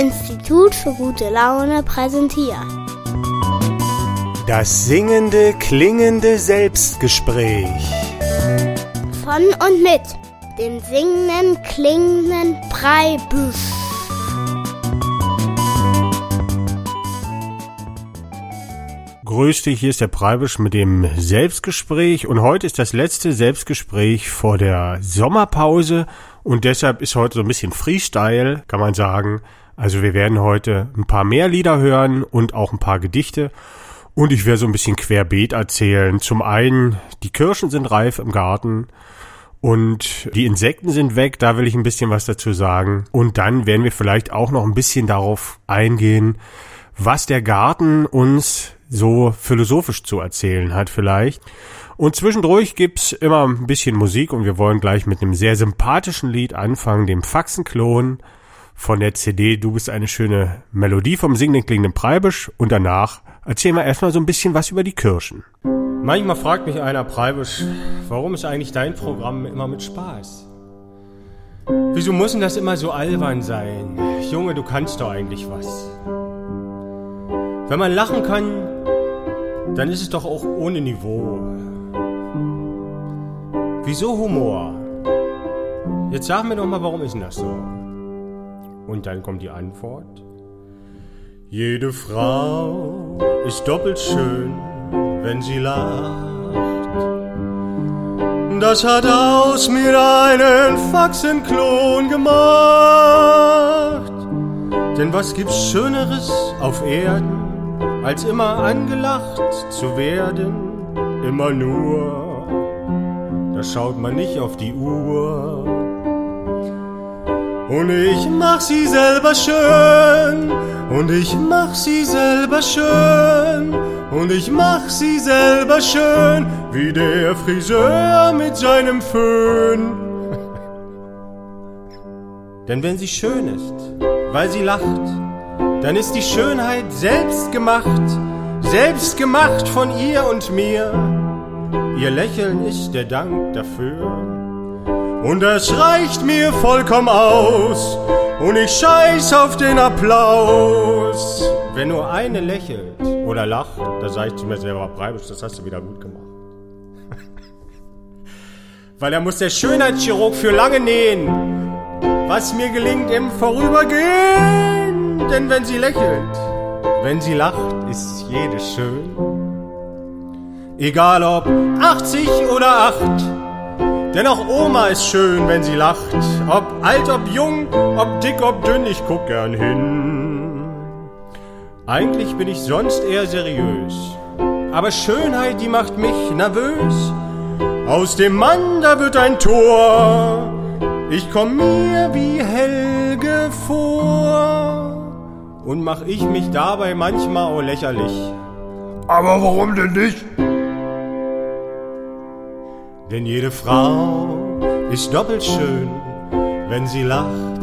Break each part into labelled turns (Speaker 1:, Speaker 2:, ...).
Speaker 1: Institut für gute Laune präsentiert.
Speaker 2: Das singende, klingende Selbstgespräch.
Speaker 1: Von und mit dem singenden, klingenden Breibüsch.
Speaker 2: Grüß dich, hier ist der Preibisch mit dem Selbstgespräch und heute ist das letzte Selbstgespräch vor der Sommerpause und deshalb ist heute so ein bisschen Freestyle, kann man sagen. Also wir werden heute ein paar mehr Lieder hören und auch ein paar Gedichte und ich werde so ein bisschen querbeet erzählen. Zum einen, die Kirschen sind reif im Garten und die Insekten sind weg, da will ich ein bisschen was dazu sagen. Und dann werden wir vielleicht auch noch ein bisschen darauf eingehen, was der Garten uns so philosophisch zu erzählen hat vielleicht. Und zwischendurch gibt's immer ein bisschen Musik und wir wollen gleich mit einem sehr sympathischen Lied anfangen, dem Faxenklon von der CD Du bist eine schöne Melodie vom singenden klingenden Preibisch und danach erzählen wir erstmal so ein bisschen was über die Kirschen.
Speaker 3: Manchmal fragt mich einer Preibisch, warum ist eigentlich dein Programm immer mit Spaß? Wieso muss denn das immer so albern sein? Junge, du kannst doch eigentlich was. Wenn man lachen kann, dann ist es doch auch ohne Niveau. Wieso Humor? Jetzt sag mir doch mal, warum ist denn das so? Und dann kommt die Antwort. Jede Frau ist doppelt schön, wenn sie lacht. Das hat aus mir einen Faxenklon gemacht. Denn was gibt's Schöneres auf Erden? als immer angelacht zu werden, immer nur, da schaut man nicht auf die Uhr. Und ich mach sie selber schön, und ich mach sie selber schön, und ich mach sie selber schön, wie der Friseur mit seinem Föhn. Denn wenn sie schön ist, weil sie lacht, dann ist die Schönheit selbst gemacht, selbst gemacht von ihr und mir. Ihr Lächeln ist der Dank dafür. Und das reicht mir vollkommen aus. Und ich scheiß auf den Applaus. Wenn nur eine lächelt oder lacht, da sag ich zu mir selber, Breibisch, das hast du wieder gut gemacht. Weil da muss der Schönheitschirurg für lange nähen, was mir gelingt im Vorübergehen denn wenn sie lächelt, wenn sie lacht, ist jede schön. Egal ob 80 oder 8, denn auch Oma ist schön, wenn sie lacht. Ob alt, ob jung, ob dick, ob dünn, ich guck gern hin. Eigentlich bin ich sonst eher seriös, aber Schönheit, die macht mich nervös. Aus dem Mann, da wird ein Tor. Ich komm mir wie Helge vor und mach ich mich dabei manchmal auch lächerlich.
Speaker 4: Aber warum denn nicht?
Speaker 3: Denn jede Frau ist doppelt schön, wenn sie lacht.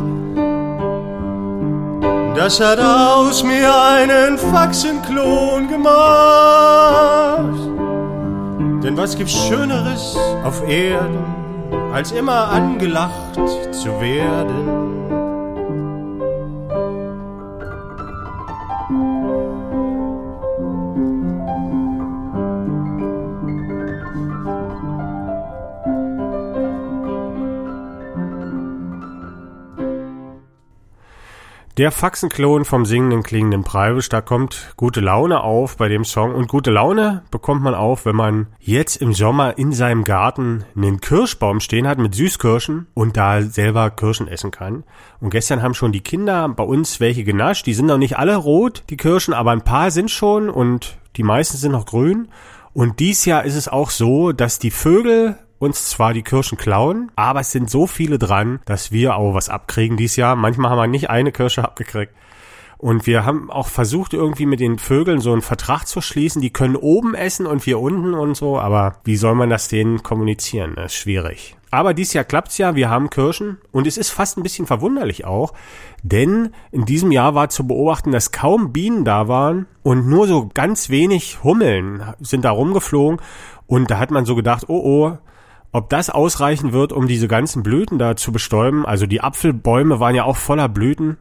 Speaker 3: Das hat aus mir einen Faxenklon gemacht. Denn was gibt's Schöneres auf Erden, als immer angelacht zu werden?
Speaker 2: Der Faxenklon vom singenden klingenden Preibisch, da kommt gute Laune auf bei dem Song und gute Laune bekommt man auf, wenn man jetzt im Sommer in seinem Garten einen Kirschbaum stehen hat mit Süßkirschen und da selber Kirschen essen kann. Und gestern haben schon die Kinder bei uns welche genascht, die sind noch nicht alle rot, die Kirschen, aber ein paar sind schon und die meisten sind noch grün. Und dies Jahr ist es auch so, dass die Vögel uns zwar die Kirschen klauen, aber es sind so viele dran, dass wir auch was abkriegen dieses Jahr. Manchmal haben wir nicht eine Kirsche abgekriegt. Und wir haben auch versucht, irgendwie mit den Vögeln so einen Vertrag zu schließen. Die können oben essen und wir unten und so. Aber wie soll man das denen kommunizieren? Das ist schwierig. Aber dieses Jahr klappt's ja. Wir haben Kirschen. Und es ist fast ein bisschen verwunderlich auch. Denn in diesem Jahr war zu beobachten, dass kaum Bienen da waren und nur so ganz wenig Hummeln sind da rumgeflogen. Und da hat man so gedacht, oh oh, ob das ausreichen wird, um diese ganzen Blüten da zu bestäuben, also die Apfelbäume waren ja auch voller Blüten.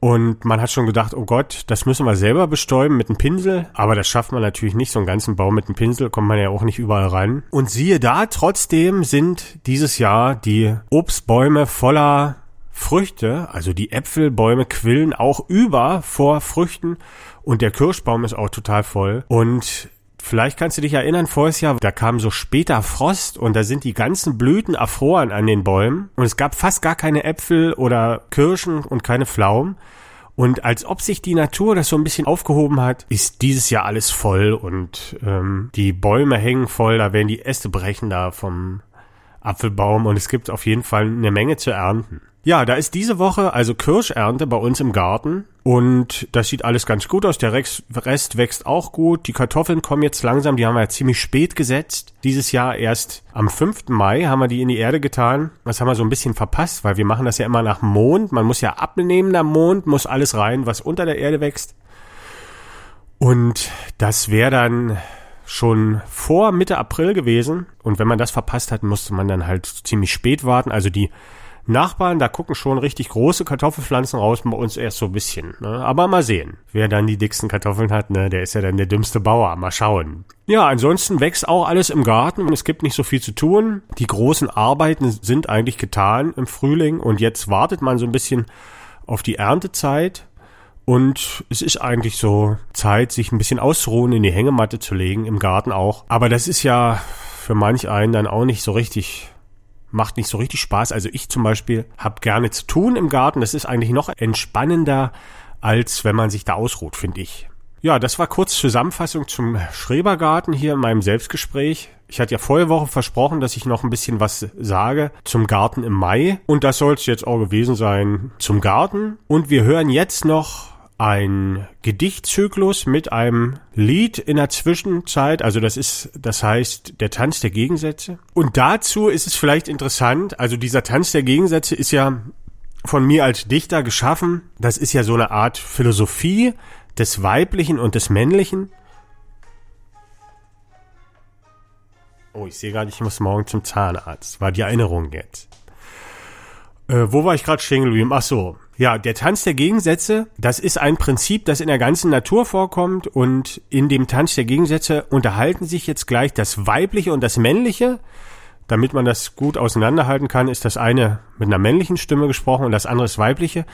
Speaker 2: Und man hat schon gedacht, oh Gott, das müssen wir selber bestäuben mit einem Pinsel. Aber das schafft man natürlich nicht, so einen ganzen Baum mit einem Pinsel, kommt man ja auch nicht überall rein. Und siehe da, trotzdem sind dieses Jahr die Obstbäume voller Früchte, also die Äpfelbäume quillen auch über vor Früchten und der Kirschbaum ist auch total voll. Und Vielleicht kannst du dich erinnern, voriges Jahr, da kam so später Frost und da sind die ganzen Blüten erfroren an den Bäumen und es gab fast gar keine Äpfel oder Kirschen und keine Pflaumen. Und als ob sich die Natur das so ein bisschen aufgehoben hat, ist dieses Jahr alles voll und ähm, die Bäume hängen voll, da werden die Äste brechen da vom Apfelbaum und es gibt auf jeden Fall eine Menge zu ernten. Ja, da ist diese Woche also Kirschernte bei uns im Garten und das sieht alles ganz gut aus. Der Rest wächst auch gut. Die Kartoffeln kommen jetzt langsam, die haben wir ja ziemlich spät gesetzt. Dieses Jahr erst am 5. Mai haben wir die in die Erde getan. Das haben wir so ein bisschen verpasst, weil wir machen das ja immer nach Mond. Man muss ja abnehmen am Mond, muss alles rein, was unter der Erde wächst. Und das wäre dann schon vor Mitte April gewesen. Und wenn man das verpasst hat, musste man dann halt ziemlich spät warten. Also die Nachbarn, da gucken schon richtig große Kartoffelpflanzen raus, bei uns erst so ein bisschen. Ne? Aber mal sehen. Wer dann die dicksten Kartoffeln hat, ne, der ist ja dann der dümmste Bauer. Mal schauen. Ja, ansonsten wächst auch alles im Garten und es gibt nicht so viel zu tun. Die großen Arbeiten sind eigentlich getan im Frühling und jetzt wartet man so ein bisschen auf die Erntezeit. Und es ist eigentlich so Zeit, sich ein bisschen auszuruhen, in die Hängematte zu legen, im Garten auch. Aber das ist ja für manch einen dann auch nicht so richtig macht nicht so richtig Spaß. Also ich zum Beispiel habe gerne zu tun im Garten. Das ist eigentlich noch entspannender, als wenn man sich da ausruht, finde ich. Ja, das war kurz Zusammenfassung zum Schrebergarten hier in meinem Selbstgespräch. Ich hatte ja vorige Woche versprochen, dass ich noch ein bisschen was sage zum Garten im Mai. Und das soll es jetzt auch gewesen sein zum Garten. Und wir hören jetzt noch ein Gedichtzyklus mit einem Lied in der Zwischenzeit. Also das ist, das heißt, der Tanz der Gegensätze. Und dazu ist es vielleicht interessant, also dieser Tanz der Gegensätze ist ja von mir als Dichter geschaffen. Das ist ja so eine Art Philosophie des Weiblichen und des Männlichen. Oh, ich sehe gerade, ich muss morgen zum Zahnarzt. War die Erinnerung jetzt. Äh, wo war ich gerade stehen geblieben? Ach so, ja, der Tanz der Gegensätze, das ist ein Prinzip, das in der ganzen Natur vorkommt und in dem Tanz der Gegensätze unterhalten sich jetzt gleich das Weibliche und das Männliche. Damit man das gut auseinanderhalten kann, ist das eine mit einer männlichen Stimme gesprochen und das andere ist weibliche.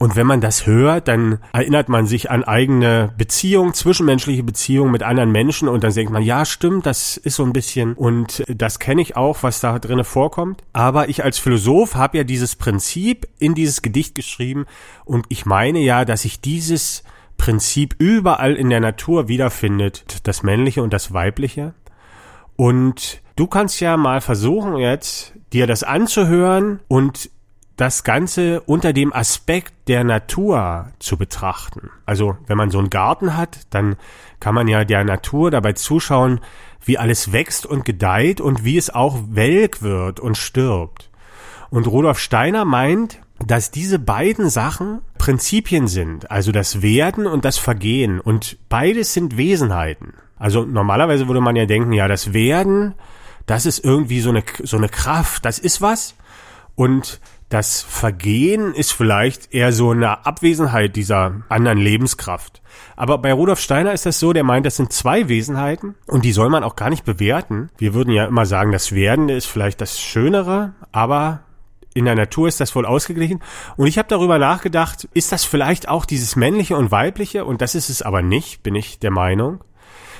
Speaker 2: Und wenn man das hört, dann erinnert man sich an eigene Beziehungen, zwischenmenschliche Beziehungen mit anderen Menschen und dann denkt man, ja, stimmt, das ist so ein bisschen und das kenne ich auch, was da drinnen vorkommt. Aber ich als Philosoph habe ja dieses Prinzip in dieses Gedicht geschrieben und ich meine ja, dass sich dieses Prinzip überall in der Natur wiederfindet, das männliche und das weibliche. Und du kannst ja mal versuchen jetzt, dir das anzuhören und das Ganze unter dem Aspekt der Natur zu betrachten. Also wenn man so einen Garten hat, dann kann man ja der Natur dabei zuschauen, wie alles wächst und gedeiht und wie es auch welk wird und stirbt. Und Rudolf Steiner meint, dass diese beiden Sachen Prinzipien sind, also das Werden und das Vergehen. Und beides sind Wesenheiten. Also normalerweise würde man ja denken, ja, das Werden, das ist irgendwie so eine, so eine Kraft, das ist was. Und das Vergehen ist vielleicht eher so eine Abwesenheit dieser anderen Lebenskraft. Aber bei Rudolf Steiner ist das so, der meint, das sind zwei Wesenheiten und die soll man auch gar nicht bewerten. Wir würden ja immer sagen, das Werdende ist vielleicht das Schönere, aber in der Natur ist das wohl ausgeglichen. Und ich habe darüber nachgedacht, ist das vielleicht auch dieses männliche und weibliche? Und das ist es aber nicht, bin ich der Meinung.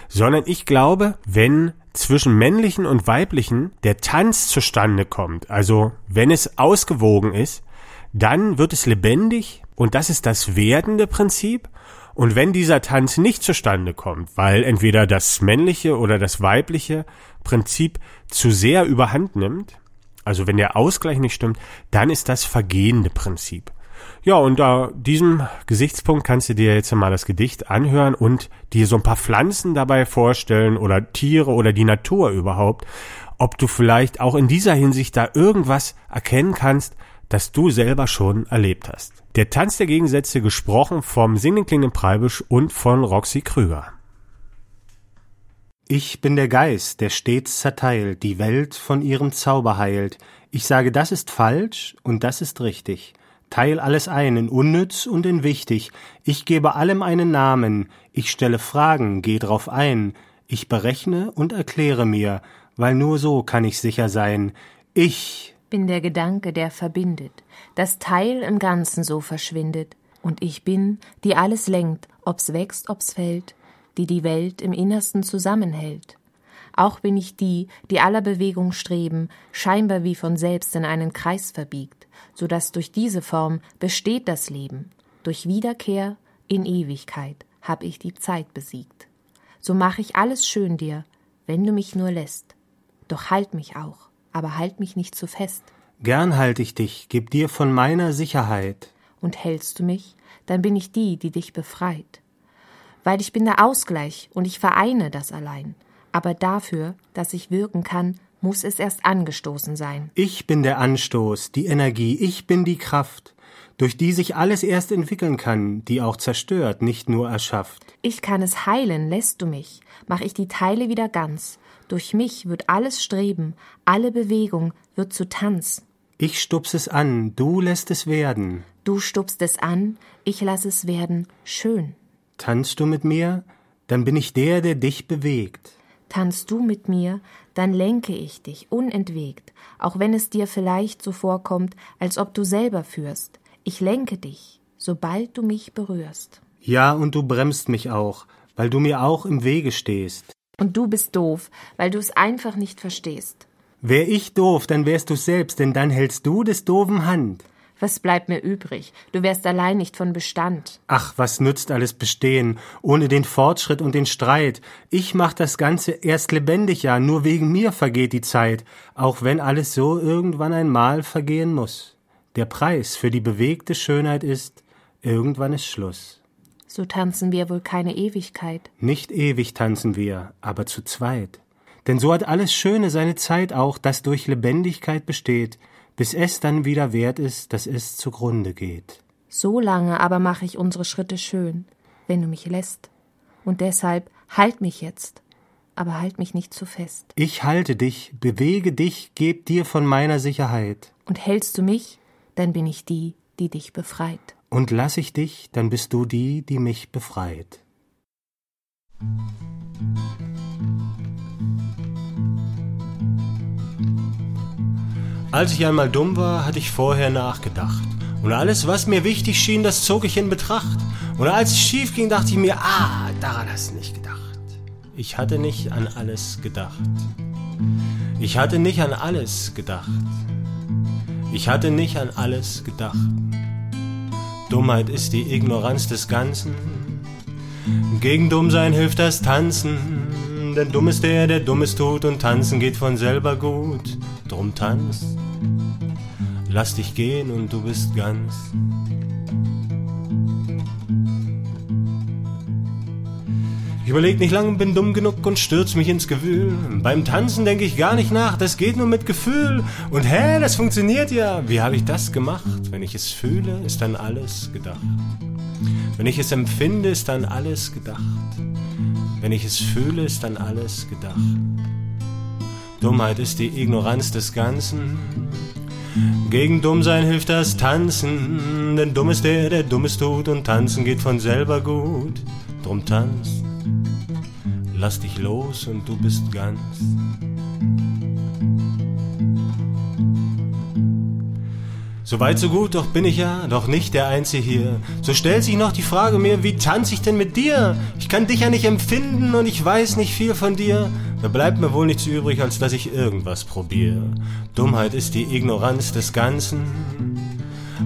Speaker 2: Sondern ich glaube, wenn zwischen männlichen und weiblichen der Tanz zustande kommt, also wenn es ausgewogen ist, dann wird es lebendig und das ist das werdende Prinzip. Und wenn dieser Tanz nicht zustande kommt, weil entweder das männliche oder das weibliche Prinzip zu sehr überhand nimmt, also wenn der Ausgleich nicht stimmt, dann ist das vergehende Prinzip. Ja, unter diesem Gesichtspunkt kannst du dir jetzt mal das Gedicht anhören und dir so ein paar Pflanzen dabei vorstellen oder Tiere oder die Natur überhaupt, ob du vielleicht auch in dieser Hinsicht da irgendwas erkennen kannst, das du selber schon erlebt hast. Der Tanz der Gegensätze gesprochen vom singenden klingenden Preibisch und von Roxy Krüger.
Speaker 5: Ich bin der Geist, der stets zerteilt, die Welt von ihrem Zauber heilt. Ich sage, das ist falsch und das ist richtig.
Speaker 6: Teil alles ein in unnütz und in wichtig. Ich gebe allem einen Namen. Ich stelle Fragen, geh drauf ein. Ich berechne und erkläre mir, weil nur so kann ich sicher sein. Ich
Speaker 7: bin der Gedanke, der verbindet, das Teil im Ganzen so verschwindet. Und ich bin, die alles lenkt, ob's wächst, ob's fällt, die die Welt im Innersten zusammenhält. Auch bin ich die, die aller Bewegung streben, scheinbar wie von selbst in einen Kreis verbiegt, so dass durch diese Form besteht das Leben. Durch Wiederkehr in Ewigkeit hab ich die Zeit besiegt. So mach ich alles schön dir, wenn du mich nur lässt. Doch halt mich auch, aber halt mich nicht zu fest.
Speaker 6: Gern halt ich dich, geb dir von meiner Sicherheit.
Speaker 7: Und hältst du mich, dann bin ich die, die dich befreit. Weil ich bin der Ausgleich und ich vereine das allein aber dafür, dass ich wirken kann, muss es erst angestoßen sein.
Speaker 6: Ich bin der Anstoß, die Energie, ich bin die Kraft, durch die sich alles erst entwickeln kann, die auch zerstört, nicht nur erschafft.
Speaker 7: Ich kann es heilen, lässt du mich, mach ich die Teile wieder ganz. Durch mich wird alles Streben, alle Bewegung wird zu Tanz.
Speaker 6: Ich stups es an, du lässt es werden.
Speaker 7: Du stupst es an, ich lass es werden schön.
Speaker 6: Tanzt du mit mir, dann bin ich der, der dich bewegt.
Speaker 7: Tanzt du mit mir, dann lenke ich dich unentwegt, auch wenn es dir vielleicht so vorkommt, als ob du selber führst. Ich lenke dich, sobald du mich berührst.
Speaker 6: Ja, und du bremst mich auch, weil du mir auch im Wege stehst.
Speaker 7: Und du bist doof, weil du es einfach nicht verstehst.
Speaker 6: Wär ich doof, dann wärst du selbst, denn dann hältst du des doofen Hand.
Speaker 7: Was bleibt mir übrig? Du wärst allein nicht von Bestand.
Speaker 6: Ach, was nützt alles Bestehen, ohne den Fortschritt und den Streit? Ich mach das Ganze erst lebendig, ja, nur wegen mir vergeht die Zeit, auch wenn alles so irgendwann einmal vergehen muss. Der Preis für die bewegte Schönheit ist, irgendwann ist Schluss.
Speaker 7: So tanzen wir wohl keine Ewigkeit.
Speaker 6: Nicht ewig tanzen wir, aber zu zweit. Denn so hat alles Schöne seine Zeit auch, das durch Lebendigkeit besteht, bis es dann wieder wert ist, dass es zugrunde geht.
Speaker 7: So lange aber mache ich unsere Schritte schön, wenn du mich lässt. Und deshalb halt mich jetzt, aber halt mich nicht zu fest.
Speaker 6: Ich halte dich, bewege dich, geb dir von meiner Sicherheit.
Speaker 7: Und hältst du mich, dann bin ich die, die dich befreit.
Speaker 6: Und lass ich dich, dann bist du die, die mich befreit.
Speaker 2: Als ich einmal dumm war, hatte ich vorher nachgedacht. Und alles, was mir wichtig schien, das zog ich in Betracht. Und als es schief ging, dachte ich mir, ah, daran hast du nicht gedacht. Ich hatte nicht an alles gedacht. Ich hatte nicht an alles gedacht. Ich hatte nicht an alles gedacht. Dummheit ist die Ignoranz des Ganzen. Gegen Dummsein hilft das Tanzen. Denn dumm ist der, der Dummes tut und tanzen geht von selber gut. Drum tanz, lass dich gehen und du bist ganz. Ich überleg nicht lang, bin dumm genug und stürz mich ins Gewühl. Beim Tanzen denk ich gar nicht nach, das geht nur mit Gefühl. Und hä, das funktioniert ja. Wie habe ich das gemacht? Wenn ich es fühle, ist dann alles gedacht. Wenn ich es empfinde, ist dann alles gedacht. Wenn ich es fühle, ist dann alles gedacht. Dummheit ist die Ignoranz des Ganzen. Gegen Dummsein hilft das Tanzen, denn dumm ist der, der Dummes tut und tanzen geht von selber gut. Drum tanz, lass dich los und du bist ganz. So weit, so gut, doch bin ich ja doch nicht der Einzige hier. So stellt sich noch die Frage mir, wie tanz ich denn mit dir? Ich kann dich ja nicht empfinden und ich weiß nicht viel von dir. Da bleibt mir wohl nichts übrig, als dass ich irgendwas probiere. Dummheit ist die Ignoranz des Ganzen.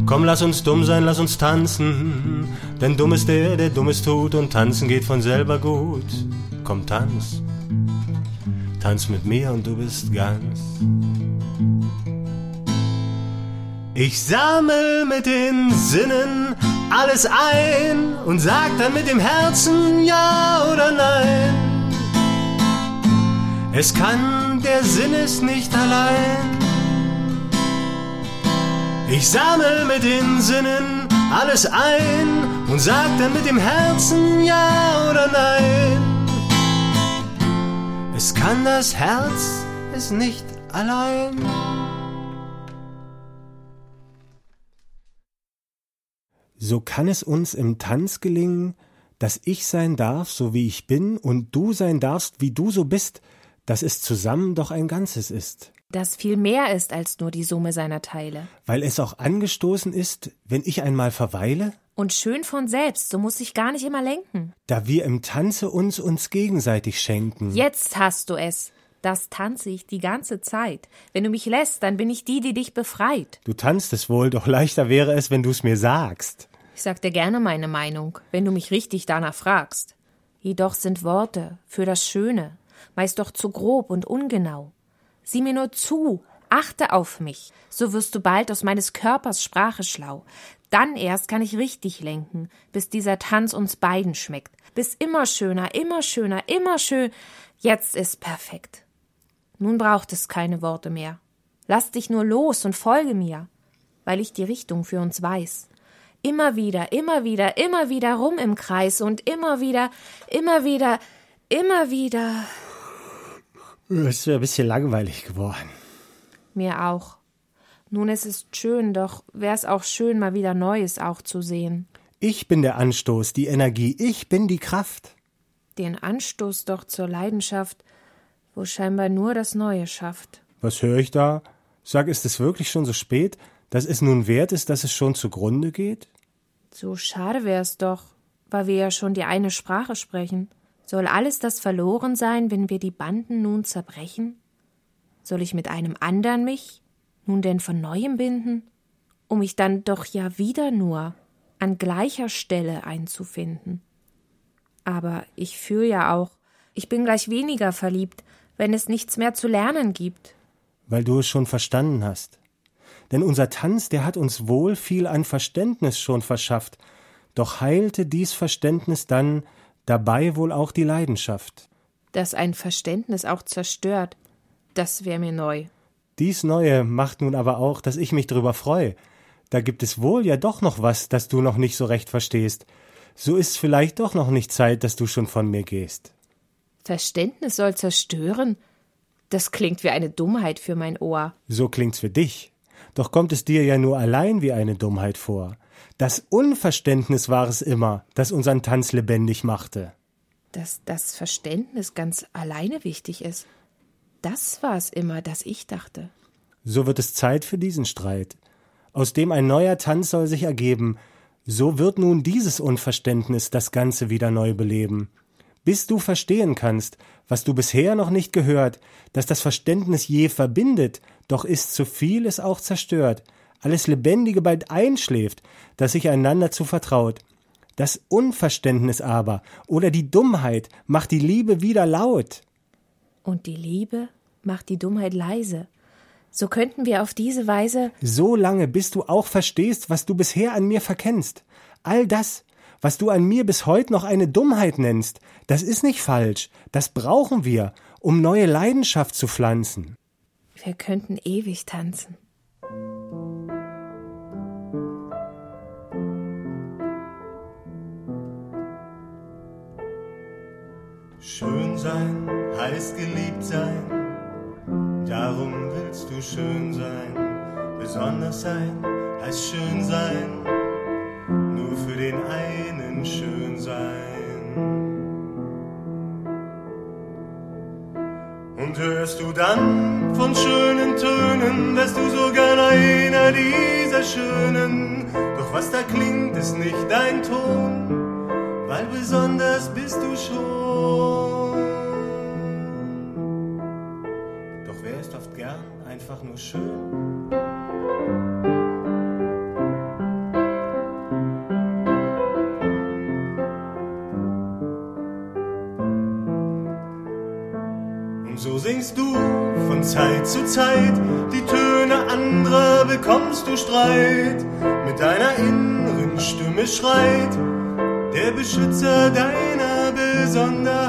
Speaker 2: Komm, lass uns dumm sein, lass uns tanzen. Denn dumm ist der, der Dummes tut und tanzen geht von selber gut. Komm, tanz. Tanz mit mir und du bist ganz. Ich sammel mit den Sinnen alles ein und sag dann mit dem Herzen ja oder nein. Es kann, der Sinn ist nicht allein. Ich sammel mit den Sinnen alles ein und sag dann mit dem Herzen ja oder nein. Es kann das Herz es nicht allein. So kann es uns im Tanz gelingen, dass ich sein darf, so wie ich bin, und du sein darfst, wie du so bist, dass es zusammen doch ein Ganzes ist.
Speaker 7: Das viel mehr ist als nur die Summe seiner Teile.
Speaker 2: Weil es auch angestoßen ist, wenn ich einmal verweile?
Speaker 7: Und schön von selbst, so muss ich gar nicht immer lenken.
Speaker 2: Da wir im Tanze uns uns gegenseitig schenken.
Speaker 7: Jetzt hast du es. Das tanze ich die ganze Zeit. Wenn du mich lässt, dann bin ich die, die dich befreit.
Speaker 2: Du tanzt es wohl, doch leichter wäre es, wenn du es mir sagst.
Speaker 7: Ich sag dir gerne meine Meinung, wenn du mich richtig danach fragst. Jedoch sind Worte für das Schöne meist doch zu grob und ungenau. Sieh mir nur zu, achte auf mich, so wirst du bald aus meines Körpers Sprache schlau. Dann erst kann ich richtig lenken, bis dieser Tanz uns beiden schmeckt. Bis immer schöner, immer schöner, immer schön. Jetzt ist perfekt. Nun braucht es keine Worte mehr. Lass dich nur los und folge mir, weil ich die Richtung für uns weiß. Immer wieder, immer wieder, immer wieder rum im Kreis und immer wieder, immer wieder, immer wieder.
Speaker 2: Es ist ein bisschen langweilig geworden.
Speaker 7: Mir auch. Nun, es ist schön, doch wär's auch schön, mal wieder Neues auch zu sehen.
Speaker 2: Ich bin der Anstoß, die Energie, ich bin die Kraft.
Speaker 7: Den Anstoß doch zur Leidenschaft, wo scheinbar nur das Neue schafft.
Speaker 2: Was höre ich da? Sag, ist es wirklich schon so spät, dass es nun wert ist, dass es schon zugrunde geht?
Speaker 7: So schade wär's doch, weil wir ja schon die eine Sprache sprechen. Soll alles das verloren sein, wenn wir die Banden nun zerbrechen? Soll ich mit einem andern mich nun denn von neuem binden, um mich dann doch ja wieder nur an gleicher Stelle einzufinden? Aber ich fühl ja auch, ich bin gleich weniger verliebt, wenn es nichts mehr zu lernen gibt.
Speaker 2: Weil du es schon verstanden hast. Denn unser Tanz, der hat uns wohl viel an Verständnis schon verschafft, doch heilte dies Verständnis dann dabei wohl auch die Leidenschaft.
Speaker 7: Dass ein Verständnis auch zerstört, das wäre mir neu.
Speaker 2: Dies Neue macht nun aber auch, dass ich mich drüber freue. Da gibt es wohl ja doch noch was, das du noch nicht so recht verstehst. So ist's vielleicht doch noch nicht Zeit, dass du schon von mir gehst.
Speaker 7: Verständnis soll zerstören? Das klingt wie eine Dummheit für mein Ohr.
Speaker 2: So klingt's für dich. Doch kommt es dir ja nur allein wie eine Dummheit vor. Das Unverständnis war es immer, das unseren Tanz lebendig machte.
Speaker 7: Dass das Verständnis ganz alleine wichtig ist. Das war es immer, das ich dachte.
Speaker 2: So wird es Zeit für diesen Streit. Aus dem ein neuer Tanz soll sich ergeben. So wird nun dieses Unverständnis das Ganze wieder neu beleben. Bis du verstehen kannst, was du bisher noch nicht gehört, dass das Verständnis je verbindet, doch ist zu viel es auch zerstört, alles Lebendige bald einschläft, das sich einander zu vertraut. Das Unverständnis aber oder die Dummheit macht die Liebe wieder laut.
Speaker 7: Und die Liebe macht die Dummheit leise. So könnten wir auf diese Weise.
Speaker 2: So lange, bis du auch verstehst, was du bisher an mir verkennst. All das, was du an mir bis heute noch eine Dummheit nennst, das ist nicht falsch. Das brauchen wir, um neue Leidenschaft zu pflanzen.
Speaker 7: Wir könnten ewig tanzen.
Speaker 8: Schön sein heißt geliebt sein, darum willst du schön sein. Besonders sein heißt schön sein, nur für den einen schön sein. Und hörst du dann von schönen Tönen, wärst du so gern einer dieser Schönen. Doch was da klingt, ist nicht dein Ton weil besonders bist du schon. Einfach nur schön? Und so singst du von Zeit zu Zeit die Töne anderer, bekommst du Streit. Mit deiner inneren Stimme schreit der Beschützer deiner Besonderheit.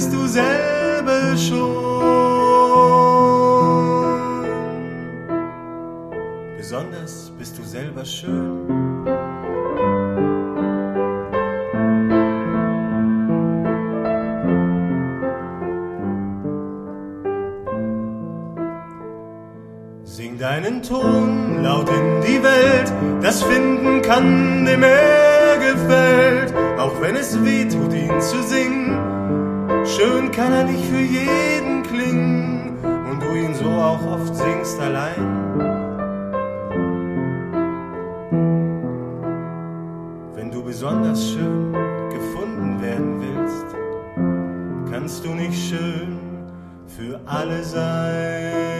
Speaker 3: Bist du selber schon. Besonders bist du selber schön. Sing deinen Ton laut in die Welt, das finden kann, dem er gefällt. Auch wenn es weh tut, ihn zu singen, schön kann er nicht für jeden klingen. Und du ihn so auch oft singst allein. Wenn du besonders schön gefunden werden willst, kannst du nicht schön für alle sein.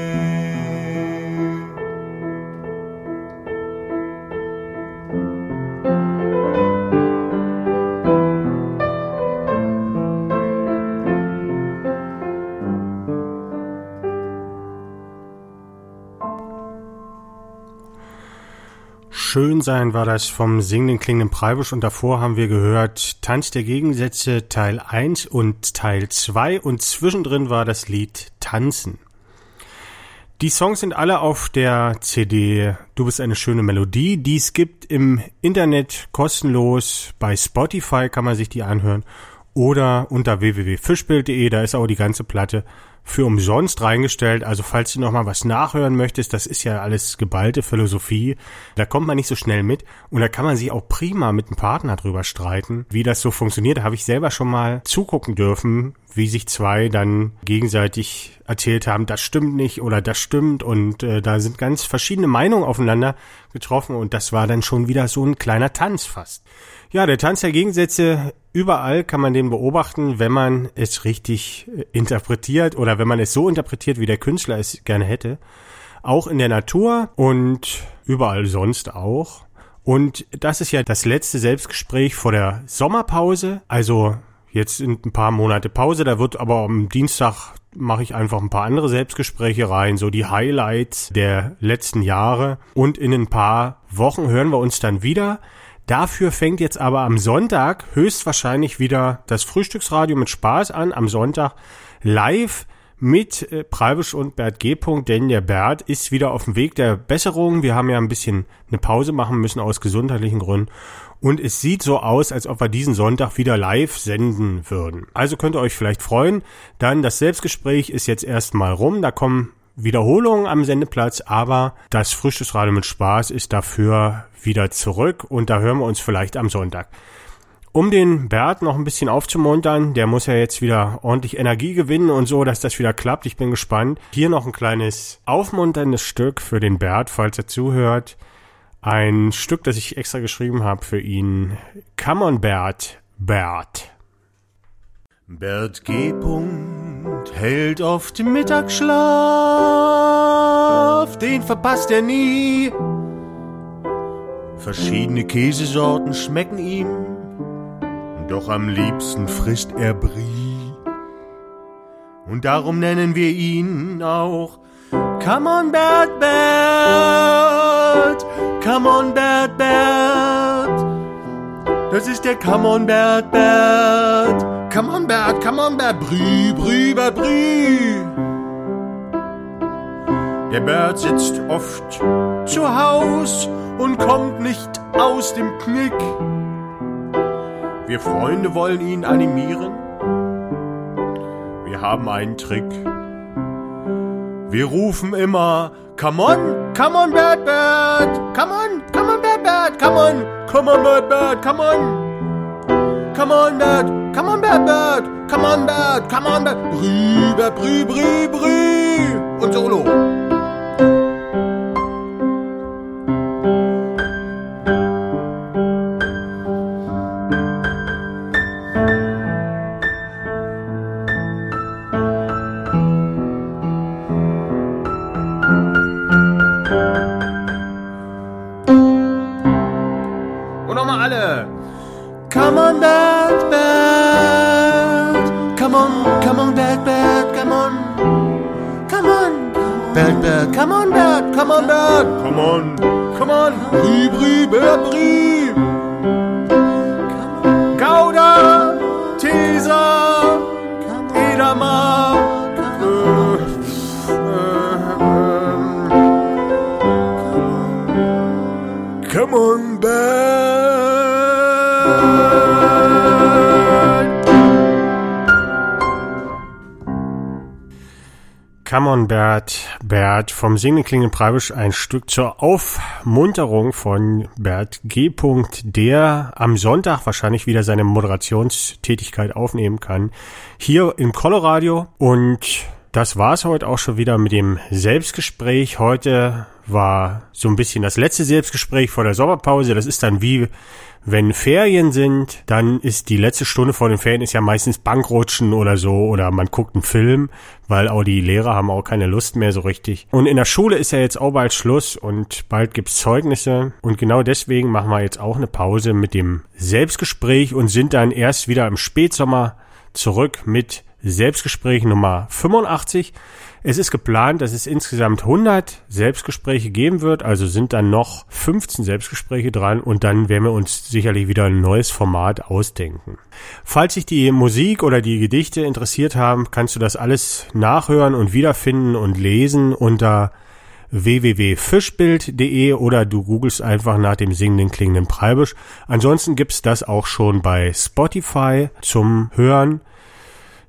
Speaker 2: Schön sein war das vom singenden klingenden Preibusch und davor haben wir gehört Tanz der Gegensätze Teil 1 und Teil 2 und zwischendrin war das Lied Tanzen. Die Songs sind alle auf der CD Du bist eine schöne Melodie, die es gibt im Internet kostenlos. Bei Spotify kann man sich die anhören. Oder unter www.fischbild.de, da ist auch die ganze Platte für umsonst reingestellt. Also falls du noch mal was nachhören möchtest, das ist ja alles geballte Philosophie. Da kommt man nicht so schnell mit und da kann man sich auch prima mit einem Partner drüber streiten, wie das so funktioniert. Da habe ich selber schon mal zugucken dürfen, wie sich zwei dann gegenseitig erzählt haben, das stimmt nicht oder das stimmt und äh, da sind ganz verschiedene Meinungen aufeinander getroffen und das war dann schon wieder so ein kleiner Tanz fast. Ja, der Tanz der Gegensätze, überall kann man den beobachten, wenn man es richtig äh, interpretiert oder wenn man es so interpretiert, wie der Künstler es gerne hätte. Auch in der Natur und überall sonst auch. Und das ist ja das letzte Selbstgespräch vor der Sommerpause. Also jetzt sind ein paar Monate Pause, da wird aber am Dienstag mache ich einfach ein paar andere Selbstgespräche rein, so die Highlights der letzten Jahre. Und in ein paar Wochen hören wir uns dann wieder. Dafür fängt jetzt aber am Sonntag höchstwahrscheinlich wieder das Frühstücksradio mit Spaß an. Am Sonntag live mit äh, Preibisch und Bert G. Denn der Bert ist wieder auf dem Weg der Besserung. Wir haben ja ein bisschen eine Pause machen müssen aus gesundheitlichen Gründen. Und es sieht so aus, als ob wir diesen Sonntag wieder live senden würden. Also könnt ihr euch vielleicht freuen. Dann das Selbstgespräch ist jetzt erstmal rum. Da kommen Wiederholungen am Sendeplatz, aber das Frühstücksradio mit Spaß ist dafür wieder zurück und da hören wir uns vielleicht am Sonntag. Um den Bert noch ein bisschen aufzumuntern, der muss ja jetzt wieder ordentlich Energie gewinnen und so, dass das wieder klappt. Ich bin gespannt. Hier noch ein kleines aufmunterndes Stück für den Bert, falls er zuhört. Ein Stück, das ich extra geschrieben habe für ihn. Come on, Bert, Bert.
Speaker 3: Bert G. hält oft Mittagsschlaf, den verpasst er nie. Verschiedene Käsesorten schmecken ihm, doch am liebsten frisst er Brie. Und darum nennen wir ihn auch Come on Bert Bert, come on Bert Bert. Das ist der Come on Bert Bert, come on Bert, come on Bert, Brie, Brie, Bert, Brie. Der Bert sitzt oft zu Haus und kommt nicht aus dem Knick. Wir Freunde wollen ihn animieren. Wir haben einen Trick. Wir rufen immer, come on, come on, Bert, Bert, come on, come on, Bert, Bert, come on, come on, Bert, Bert, come on. Come on, Bert, come on, Bert, Bert, come on, Bert, come on, Brie, Bert, Brie, Brie, Brie. Und Solo. Come on, come on, Bert, Bert, come on. Come on, Bert, Bert, come on, Bert, come on, Bert, come on, come on, Brie, Brie, Bert, Brie.
Speaker 2: Come on, Bert, Bert, vom Singen klingen Preibisch ein Stück zur Aufmunterung von Bert G. der am Sonntag wahrscheinlich wieder seine Moderationstätigkeit aufnehmen kann. Hier im Coloradio und das war's heute auch schon wieder mit dem Selbstgespräch. Heute war so ein bisschen das letzte Selbstgespräch vor der Sommerpause. Das ist dann wie wenn Ferien sind, dann ist die letzte Stunde vor den Ferien ist ja meistens Bankrutschen oder so oder man guckt einen Film, weil auch die Lehrer haben auch keine Lust mehr so richtig. Und in der Schule ist ja jetzt auch bald Schluss und bald gibt's Zeugnisse und genau deswegen machen wir jetzt auch eine Pause mit dem Selbstgespräch und sind dann erst wieder im Spätsommer zurück mit Selbstgespräch Nummer 85. Es ist geplant, dass es insgesamt 100 Selbstgespräche geben wird, also sind dann noch 15 Selbstgespräche dran und dann werden wir uns sicherlich wieder ein neues Format ausdenken. Falls sich die Musik oder die Gedichte interessiert haben, kannst du das alles nachhören und wiederfinden und lesen unter www.fischbild.de oder du googelst einfach nach dem singenden klingenden Preibisch. Ansonsten gibt's das auch schon bei Spotify zum Hören.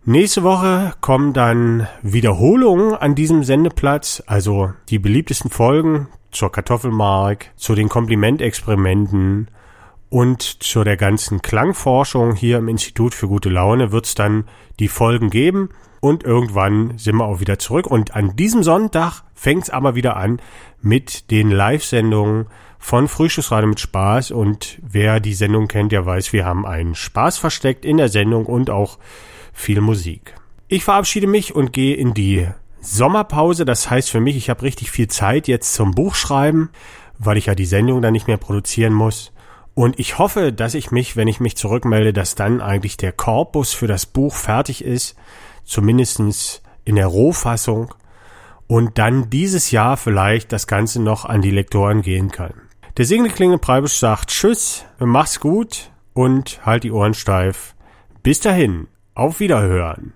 Speaker 2: Nächste Woche kommen dann Wiederholungen an diesem Sendeplatz, also die beliebtesten Folgen zur Kartoffelmark, zu den Komplimentexperimenten und zu der ganzen Klangforschung hier im Institut für gute Laune wird es dann die Folgen geben und irgendwann sind wir auch wieder zurück. Und an diesem Sonntag fängt es aber wieder an mit den Live-Sendungen von Frühstücksradio mit Spaß und wer die Sendung kennt, der weiß, wir haben einen Spaß versteckt in der Sendung und auch viel Musik. Ich verabschiede mich und gehe in die Sommerpause. Das heißt für mich, ich habe richtig viel Zeit jetzt zum Buchschreiben, weil ich ja die Sendung dann nicht mehr produzieren muss. Und ich hoffe, dass ich mich, wenn ich mich zurückmelde, dass dann eigentlich der Korpus für das Buch fertig ist, zumindestens in der Rohfassung, und dann dieses Jahr vielleicht das Ganze noch an die Lektoren gehen kann. Der Signe Klinge Preibisch sagt Tschüss, mach's gut und halt die Ohren steif. Bis dahin. Auf Wiederhören.